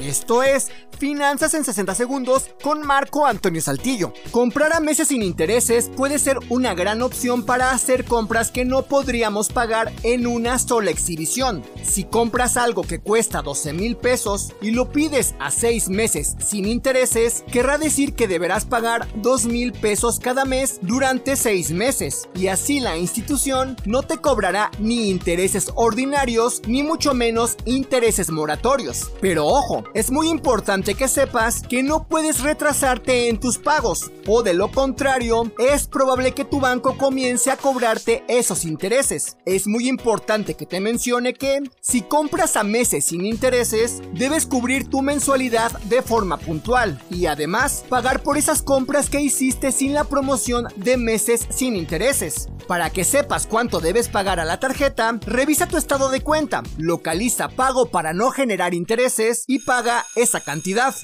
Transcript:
Esto es Finanzas en 60 segundos con Marco Antonio Saltillo. Comprar a meses sin intereses puede ser una gran opción para hacer compras que no podríamos pagar en una sola exhibición. Si compras algo que cuesta 12 mil pesos y lo pides a 6 meses sin intereses, querrá decir que deberás pagar 2 mil pesos cada mes durante 6 meses. Y así la institución no te cobrará ni intereses ordinarios ni mucho menos intereses moratorios. Pero ojo, es muy importante que sepas que no puedes retrasarte en tus pagos, o de lo contrario, es probable que tu banco comience a cobrarte esos intereses. Es muy importante que te mencione que, si compras a meses sin intereses, debes cubrir tu mensualidad de forma puntual y además pagar por esas compras que hiciste sin la promoción de meses sin intereses. Para que sepas cuánto debes pagar a la tarjeta, revisa tu estado de cuenta, localiza pago para no generar intereses y paga esa cantidad.